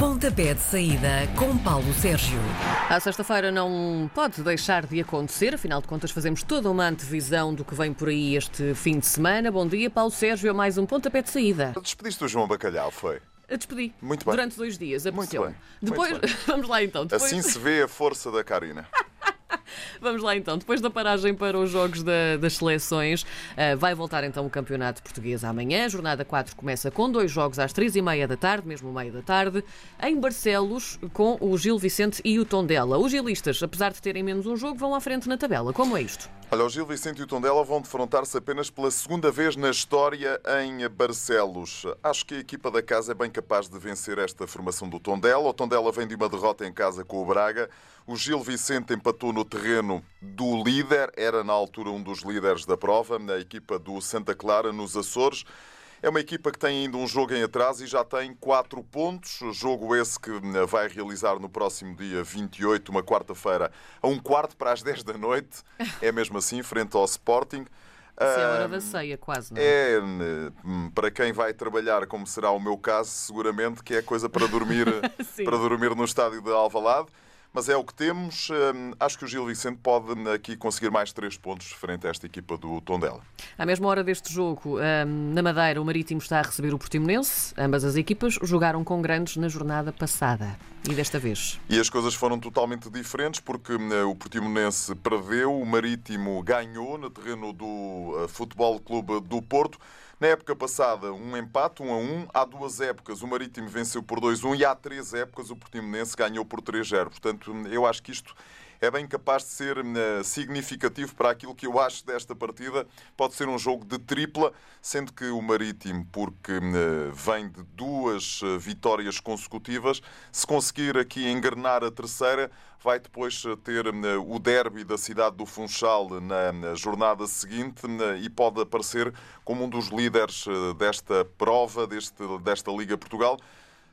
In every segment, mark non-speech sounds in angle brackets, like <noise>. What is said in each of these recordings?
Pontapé de saída com Paulo Sérgio. A sexta-feira não pode deixar de acontecer, afinal de contas, fazemos toda uma antevisão do que vem por aí este fim de semana. Bom dia, Paulo Sérgio, a mais um Pontapé de saída. Despediste o João Bacalhau, foi? A despedi. Muito bem. Durante dois dias, Muito apeteceu. bem. Depois, Muito bem. <laughs> vamos lá então. Depois, Assim se vê a força da Karina. <laughs> <laughs> Vamos lá então. Depois da paragem para os jogos da- das seleções, ah, vai voltar então o Campeonato Português amanhã. A jornada 4 começa com dois jogos às três e meia da tarde, mesmo meia da tarde, em Barcelos, com o Gil Vicente e o Tondela. Os gilistas, apesar de terem menos um jogo, vão à frente na tabela. Como é isto? Olha, o Gil Vicente e o Tondela vão defrontar-se apenas pela segunda vez na história em Barcelos. Acho que a equipa da casa é bem capaz de vencer esta formação do Tondela. O Tondela vem de uma derrota em casa com o Braga. O Gil Vicente empatou no terreno do líder, era na altura um dos líderes da prova, na equipa do Santa Clara, nos Açores. É uma equipa que tem ainda um jogo em atraso e já tem quatro pontos. Jogo esse que eh, vai realizar no próximo dia 28, uma quarta-feira, a um quarto para as <laughs> 10 da noite. É mesmo assim, frente ao Sporting. Se é a hora da ceia, quase, não é? é, eh, para quem vai trabalhar, como será o meu caso, seguramente que é coisa para dormir, <laughs> para dormir no estádio de Alvalade. Mas é o que temos. Hum, Acho que o Gil Vicente pode hum, aqui conseguir mais três pontos frente a esta equipa do Tondela. À mesma hora deste jogo, ahm, na Madeira, o Marítimo está a receber o Portimonense. Ambas as equipas jogaram com grandes na jornada passada. E desta vez? E as coisas foram totalmente diferentes porque hum, o Portimonense perdeu, o Marítimo ganhou no terreno do eh, Futebol Clube do Porto. Na época passada, um empate, 1 a 1. Há duas épocas, o Marítimo venceu por 2-1 e há três épocas, o Portimonense ganhou por 3-0. Portanto, hum, eu acho que isto é bem capaz de ser hum, eh, significativo para aquilo que eu acho desta partida. Pode ser um jogo de tripla, sendo que o Marítimo, porque hum, eh, vem de duas eh, vitórias consecutivas, se conseguir aqui engrenar a terceira, vai depois ter hum, o derby da cidade do Funchal na na jornada seguinte e pode aparecer como um dos líderes desta prova, deste, desta Liga Portugal.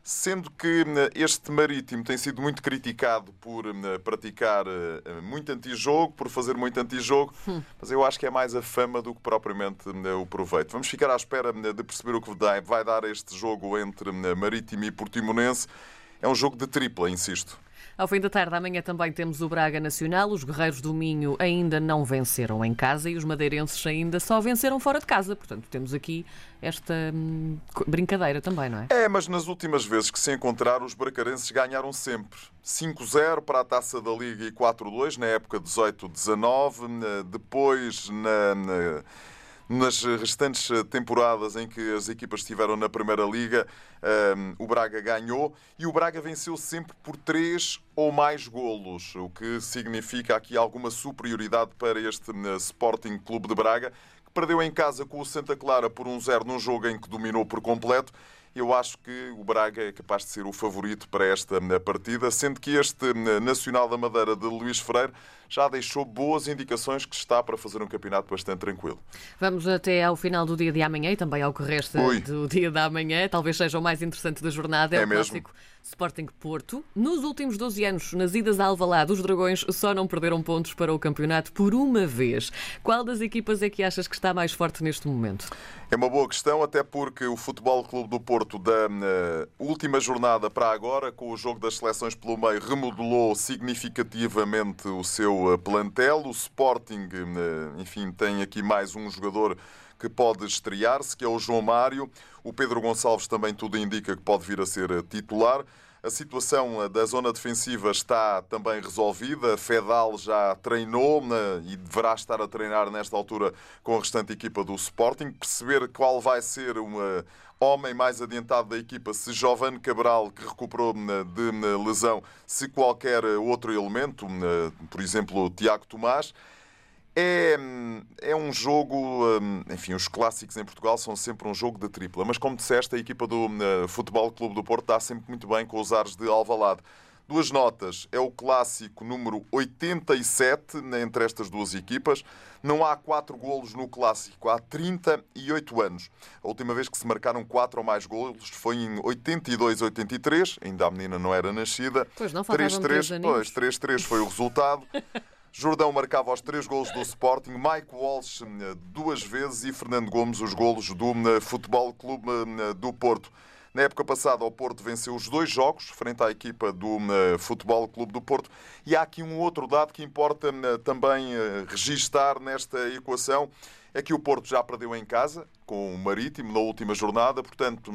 Sendo que hum, este Marítimo tem sido muito criticado por hum, praticar eh, muito antijogo, por fazer muito antijogo, mas eu acho que é mais a fama do que propriamente hum, o proveito. Vamos ficar à espera hum, de perceber o que vai dar este jogo entre hum, Marítimo e Portimonense. É um jogo de tripla, insisto. Ao fim da tarde, amanhã também temos o Braga Nacional. Os Guerreiros do Minho ainda não venceram em casa e os madeirenses ainda só venceram fora de casa. Portanto, temos aqui esta hum, brincadeira também, não é? É, mas nas últimas vezes que se encontraram, os bracarenses ganharam sempre. 5-0 para a Taça da Liga e 4-2 na época 18-19. na- Depois, na- na- nas restantes temporadas em que as equipas estiveram na Primeira Liga, hum, o Braga ganhou e o Braga venceu sempre por 3 ou mais golos, o que significa aqui alguma superioridade para este Sporting Clube de Braga, que perdeu em casa com o Santa Clara por 1-0 num jogo em que dominou por completo. Eu acho que o Braga é capaz de ser o favorito para esta partida, sendo que este Nacional da Madeira de Luís Freire já deixou boas indicações que está para fazer um campeonato bastante tranquilo. Vamos até ao final do dia de amanhã e também ao que resta Ui. do dia da amanhã. Talvez seja o mais interessante da jornada. É, É o mesmo. clássico Sporting Porto. Nos últimos 12 anos, nas idas a Alvalade, os Dragões só não perderam pontos para o campeonato por uma vez. Qual das equipas é que achas que está mais forte neste momento? É uma boa questão, até porque o Futebol Clube do Porto, da eh, última jornada para agora, com o jogo das seleções pelo meio, remodelou significativamente o seu eh, plantel. O Sporting, eh, enfim, tem aqui mais um jogador que pode estrear-se, que é o João Mário. O Pedro Gonçalves também tudo indica que pode vir a ser eh, titular. A situação eh, da zona defensiva está também resolvida. Fedal já treinou né, e deverá estar a treinar nesta altura com a restante equipa do Sporting. Perceber qual vai ser o eh, homem mais adiantado da equipa, se Giovanni Cabral, que recuperou né, de né, lesão, se qualquer eh, outro elemento, por exemplo, Tiago Tomás. É, é um jogo, hum, enfim, os clássicos em Portugal são sempre um jogo de tripla, mas como disseste, a equipa do eh, Futebol Clube do Porto dá sempre muito bem com os ares de Alvalade. Duas notas, é o clássico número 87 né, entre estas duas equipas. Não há quatro golos no clássico, há 38 anos. A última vez que se marcaram quatro ou mais golos foi em 82-83, ainda a menina não era nascida. Pois não, faltavam três 3-3, aninhos. pois, 3-3 foi o resultado. <laughs> Jordão marcava os três golos do Sporting, Mike Walsh eh, duas vezes e Fernando Gomes os golos do eh, Futebol Clube eh, do Porto. Na época passada, o Porto venceu os dois jogos frente à equipa do Futebol Clube do Porto. E há aqui um outro dado que importa também registar nesta equação: é que o Porto já perdeu em casa com o Marítimo na última jornada, portanto.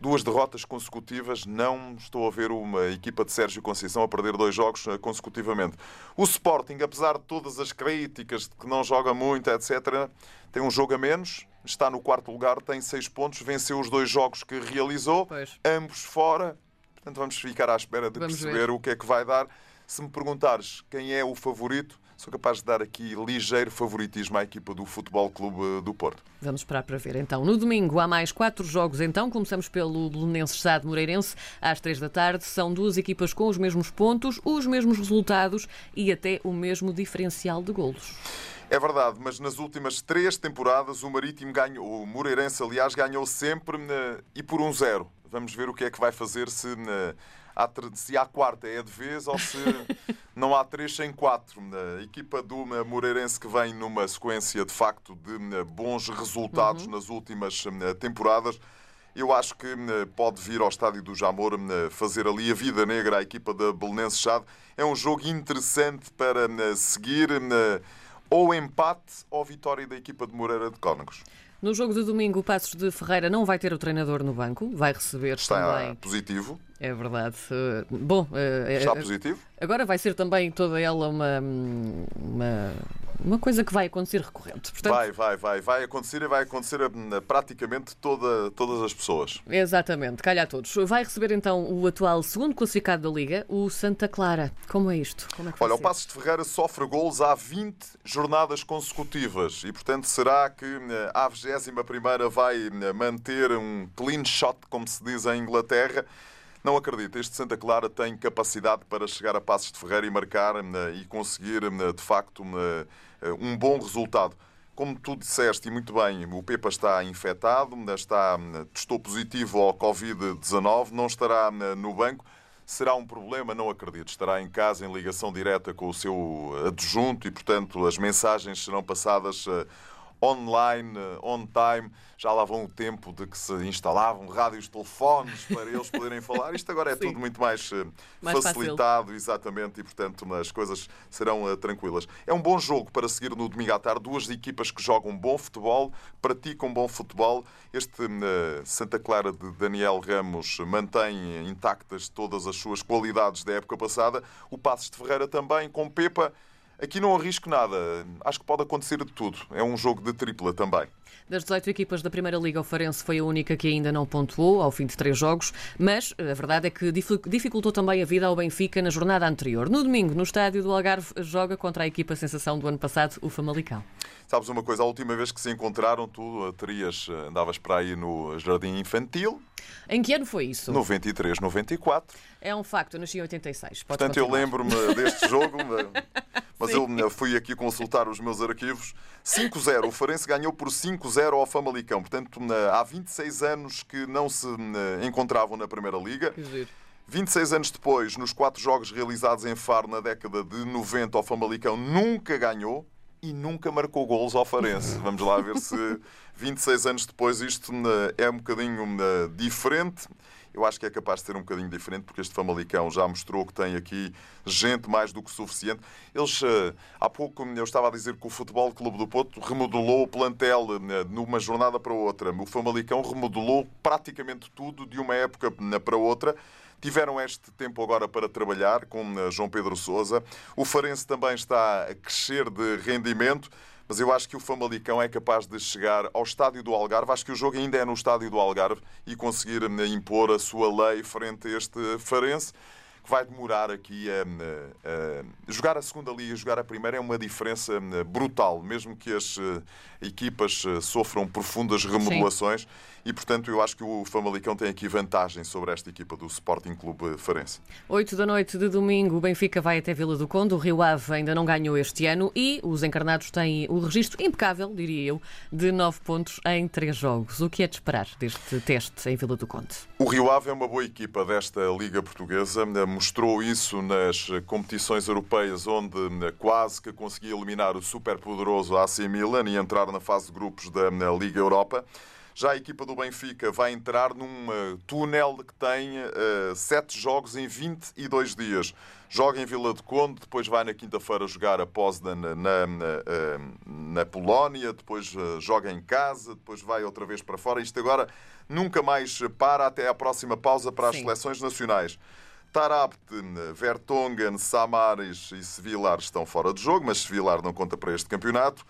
Duas derrotas consecutivas. Não estou a ver uma equipa de Sérgio Conceição a perder dois jogos eh, consecutivamente. O Sporting, apesar de todas as críticas de que não joga muito, etc., tem um jogo a menos. Está no quarto lugar, tem seis pontos, venceu os dois jogos que realizou, Pois. ambos fora. Portanto, vamos ficar à espera de Vamos perceber ver. o que é que vai dar. Se me perguntares quem é o favorito, sou capaz de dar aqui ligeiro favoritismo à equipa do Futebol Clube do Porto. Vamos esperar para ver então. No domingo há mais quatro jogos então. Começamos pelo Belenenses Sade Moreirense às três da tarde. São duas equipas com os mesmos pontos, os mesmos resultados e até o mesmo diferencial de golos. É verdade, mas nas últimas três temporadas o Marítimo ganhou, o Moreirense, aliás, ganhou sempre eh, e por um zero. Vamos ver o que é que vai fazer se, eh, há, se há quarta é de vez ou se <laughs> não há três sem quatro. A equipa do eh, Moreirense que vem numa sequência de facto de eh, bons resultados nas últimas eh, temporadas. Eu acho que pode vir ao estádio do Jamor fazer ali a vida negra à equipa da Belenenses Chade. É um jogo interessante para seguir. Ou empate ou vitória da equipa de Moreira de Cónegos. No jogo de domingo, o Passos de Ferreira não vai ter o treinador no banco, vai receber Está também. positivo. É verdade. Bom, eh, Está eh, positivo. agora vai ser também toda ela uma, uma, uma coisa que vai acontecer recorrente. Portanto, Vai, vai, vai. Vai acontecer e vai acontecer a, a praticamente toda, todas as pessoas. Exatamente, calha a todos. Vai receber então o atual segundo classificado da Liga, o Santa Clara. Como é isto? Como é Olha, o? Passos de Ferreira sofre golos há 20 jornadas consecutivas e, portanto, será que eh, a 21 vai eh, manter um clean shot, como se diz em Inglaterra? Não acredito. Este Santa Clara tem capacidade para chegar a Passos de Ferreira e marcar eh, e conseguir, de facto, um bom resultado. Como tu disseste e muito bem, o Pepa está infectado, está, testou positivo ao Covid-19, não estará eh, no banco. Será um problema? Não acredito. Estará em casa em ligação direta com o seu adjunto e, portanto, as mensagens serão passadas eh, online, eh, on time. Já lá vão o tempo de que se instalavam rádios, telefones para eles poderem falar. Isto agora é Sim. tudo muito mais, eh, Mais facilitado, exatamente, e, portanto, as coisas serão eh, tranquilas. É um bom jogo para seguir no domingo à tarde. Duas equipas que jogam bom futebol, praticam bom futebol. Este eh, Santa Clara de Daniel Ramos mantém intactas todas as suas qualidades da época passada. O Passos de Ferreira também, com Pepa. Aqui não arrisco nada. Acho que pode acontecer de tudo. É um jogo de tripla também. Das 18 equipas da Primeira Liga, o Farense foi a única que ainda não pontuou ao fim de três jogos, mas a verdade é que dific- dificultou também a vida ao Benfica na jornada anterior. No domingo, no estádio do Algarve, joga contra a equipa sensação do ano passado, o Famalicão. Sabes uma coisa? A última vez que se encontraram, tu terias, eh, andavas para aí no Jardim Infantil, Em que ano foi isso? 93, 94. É um facto, eu nasci em 86. Podes Portanto, eu continuar. lembro-me deste <laughs> jogo, mas eu eh, fui aqui consultar os meus arquivos. 5-0, o Farense ganhou por 5-0 ao Famalicão. Portanto, há 26 anos que não se encontravam na Primeira Liga. Que giro. 26 anos depois, nos quatro jogos realizados em Faro na década de 90, o Famalicão nunca ganhou e nunca marcou golos ao Farense. <laughs> Vamos lá ver se 26 anos depois isto eh, é um bocadinho eh, diferente. Eu acho que é capaz de ser um bocadinho diferente, porque este Famalicão já mostrou que tem aqui gente mais do que suficiente. Eles, eh, há pouco, eu estava a dizer que o Futebol Clube do Porto remodelou o plantel eh, numa jornada para outra. O Famalicão remodelou praticamente tudo de uma época eh, para outra. Tiveram este tempo agora para trabalhar com eh, João Pedro Sousa. O Farense também está a crescer de rendimento, mas eu acho que o Famalicão é capaz de chegar ao estádio do Algarve. Acho que o jogo ainda é no estádio do Algarve e conseguir eh, impor a sua lei frente a este Farense. Que vai demorar aqui a, a- a- jogar a segunda liga e jogar a primeira é uma diferença eh, brutal, mesmo que as eh, equipas eh, sofram profundas remodelações e, portanto, eu acho que o Famalicão tem aqui vantagem sobre esta equipa do Sporting Clube Farense. 8 da noite de domingo, o Benfica vai até Vila do Conde. O Rio Ave ainda não ganhou este ano e os encarnados têm o registro impecável, diria eu, de 9 pontos em 3 jogos. O que é de esperar deste teste em Vila do Conde? O Rio Ave é uma boa equipa desta Liga Portuguesa. Mostrou isso nas competições europeias, onde quase que conseguia eliminar o superpoderoso AC Milan e entrar na fase de grupos da Liga Europa. Já a equipa do Benfica vai entrar num uh, túnel que tem uh, sete jogos em 22 dias. Joga em Vila de Conde, depois vai na quinta-feira jogar a Poznan na, na, na, Polónia, depois joga em casa, depois vai outra vez para fora. Isto agora nunca mais para até à próxima pausa para as Sim. seleções nacionais. Tarabt, Vertonghen, Samaris e Sevilar estão fora de jogo, mas Sevilar não conta para este campeonato.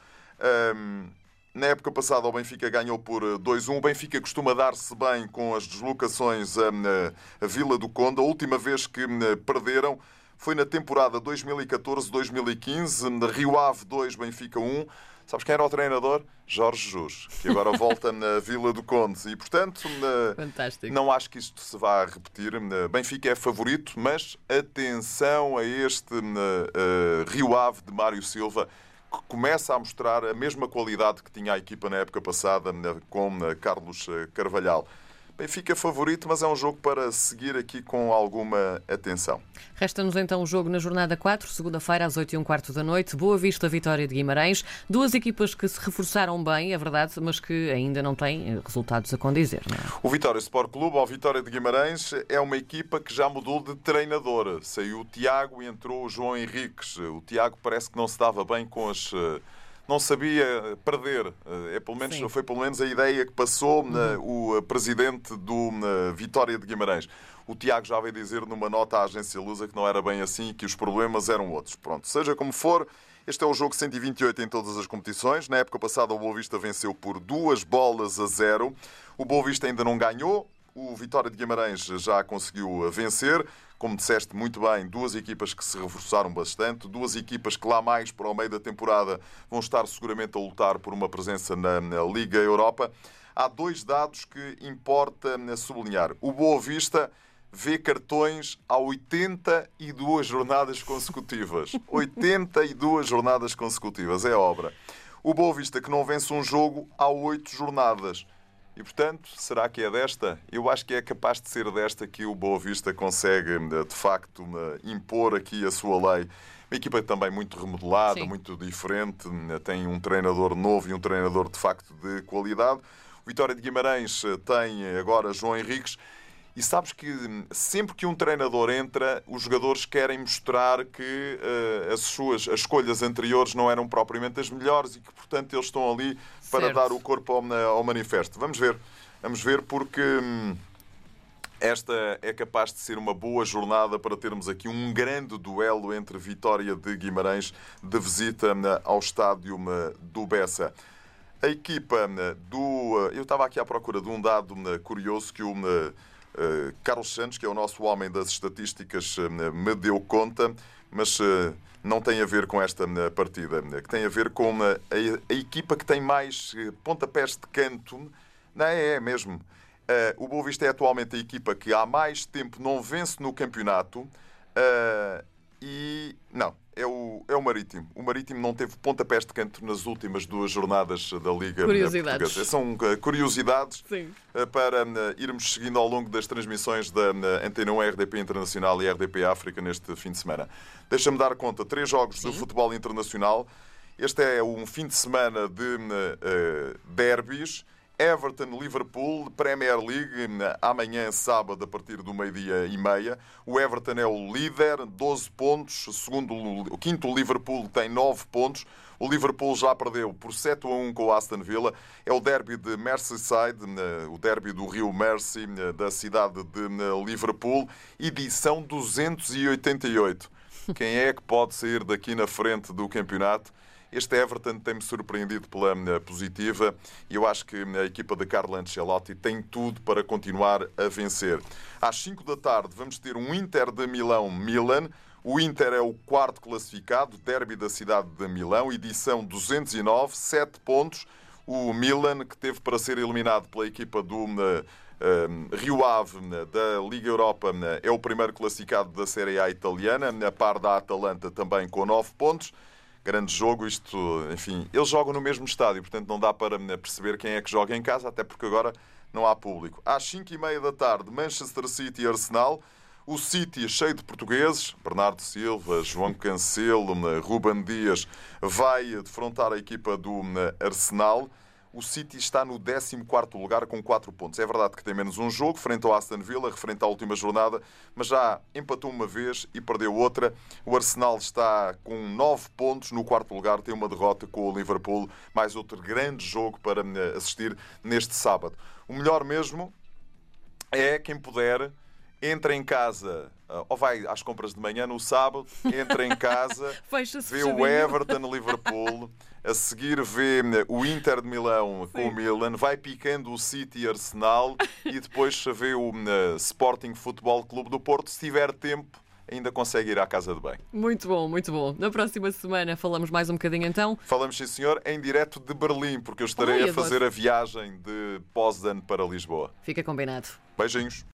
Um, na época passada, o Benfica ganhou por 2-1. Eh, o Benfica costuma dar-se bem com as deslocações a Vila do Conde. A última vez que perderam foi na temporada 2014-2015. Rio Ave 2, Benfica 1. Sabes quem era o treinador? Jorge Jesus, que agora <laughs> volta na Vila do Conde. E, portanto, Fantástico. não acho que isto se vá repetir. Benfica é favorito, mas atenção a este uh, Rio Ave de Mário Silva que começa a mostrar a mesma qualidade que tinha a equipa na época passada com Carlos eh, Carvalhal. Benfica favorito, mas é um jogo para seguir aqui com alguma atenção. Resta-nos então o jogo na jornada 4, segunda-feira às 8 e um quarto da noite. Boa Vista, Vitória de Guimarães. Duas equipas que se reforçaram bem, é verdade, mas que ainda não têm eh, resultados a condizer. É? O Vitória Sport Clube, ou Vitória de Guimarães, é uma equipa que já mudou de treinador. Saiu o Tiago e entrou o João Henriques. O Tiago parece que não se dava bem com as eh, não sabia perder. Eh, é, pelo menos, foi pelo menos a ideia que passou uhum. o eh, presidente do Vitória de Guimarães. O Tiago já veio dizer numa nota à agência Lusa que não era bem assim, que os problemas eram outros. Pronto, seja como for, este é o jogo 128 em todas as competições. Na época passada, o Boa Vista venceu por duas bolas a zero. O Boa Vista ainda não ganhou. O Vitória de Guimarães já conseguiu vencer como disseste muito bem, duas equipas que se reforçaram bastante, duas equipas que lá mais para o meio da temporada vão estar seguramente a lutar por uma presença na, na Liga Europa. Há dois dados que importa sublinhar. O Boa Vista vê cartões há 82 jornadas consecutivas. <laughs> 82 jornadas consecutivas, é obra. O Boa Vista que não vence um jogo há oito jornadas. E, portanto, será que é desta? Eu acho que é capaz de ser desta que o Boa Vista consegue, de facto, impor aqui a sua lei. Uma equipa também muito remodelada, Sim. muito diferente, tem um treinador novo e um treinador, de facto, de qualidade. O Vitória de Guimarães eh, tem agora João Henriques. E sabes que sempre que um treinador entra, os jogadores querem mostrar que uh, as suas as escolhas anteriores não eram propriamente as melhores e que, portanto, eles estão ali para certo. dar o corpo ao, ao, manifesto. Vamos ver. Vamos ver porque hum, esta é capaz de ser uma boa jornada para termos aqui um grande duelo entre Vitória de Guimarães de visita hum, ao estádio hum, do Bessa. A equipa do. Eu estava aqui à procura de um dado curioso que o eh, Carlos Santos, que é o nosso homem das estatísticas, eh, me deu conta, mas eh, não tem a ver com esta partida, que tem a ver com a, a, a equipa que tem mais pontapés de canto. Não é, é mesmo. o Boa Vista é atualmente a equipa que há mais tempo não vence no campeonato. e não, é o, é o Marítimo. O Marítimo não teve pontapés de canto nas últimas duas jornadas da Liga curiosidades. Portuguesa. São uh, curiosidades Sim. Uh, para uh, irmos seguindo ao longo das transmissões da Antena 1 RDP Internacional e RDP África neste fim de semana. Deixa-me dar conta, três jogos Sim. do futebol internacional. Este é um fim de semana de uh, derbys. Everton-Liverpool, Premier League, amanhã, sábado, a partir do meio-dia e meia. O Everton é o líder, 12 pontos. Segundo, o quinto, Liverpool, tem 9 pontos. O Liverpool já perdeu por 7 a 1 com o Aston Villa. É o derby de Merseyside, o derby do Rio Mersey, da cidade de Liverpool, edição 288. Quem é que pode sair daqui na frente do campeonato? Este Everton tem-me surpreendido pela eh, positiva e eu acho que a equipa de Carlo Ancelotti tem tudo para continuar a vencer. Às 5 da tarde vamos ter um Inter de Milão-Milan. O Inter é o quarto classificado, derby da cidade de Milão, edição 209, 7 pontos. O Milan, que teve para ser eliminado pela equipa do uh, Rio Ave da Liga Europa, é o primeiro classificado da Série A italiana, a par da Atalanta também com 9 pontos grande jogo. Isto, enfim, eles jogam no mesmo estádio, portanto não dá para perceber quem é que joga em casa, até porque agora não há público. Às 5 e meia da tarde, Manchester City e Arsenal. O City cheio de portugueses, Bernardo Silva, João Cancelo, Ruben Dias, vai defrontar a equipa do Arsenal. O City está no 14 lugar com 4 pontos. É verdade que tem menos um jogo, frente ao Aston Villa, referente à última jornada, mas já empatou uma vez e perdeu outra. O Arsenal está com 9 pontos no quarto lugar, tem uma derrota com o Liverpool, mais outro grande jogo para eh, assistir neste sábado. O melhor mesmo é quem puder entra em casa eh, ou vai às compras de manhã no sábado, entra em casa, <laughs> vê o Everton Liverpool, a seguir vê eh, o Inter de Milão Sim. com o Milan, vai picando o City Arsenal <laughs> e depois vê o uh, Sporting Futebol Clube do Porto, se tiver tempo. Ainda consegue ir à casa de bem. Muito bom, muito bom. Na próxima semana falamos mais um bocadinho então. Falamos, sim, senhor, em direto de Berlim, porque eu estarei Ai, a fazer a viagem de Poznan para Lisboa. Fica combinado. Beijinhos.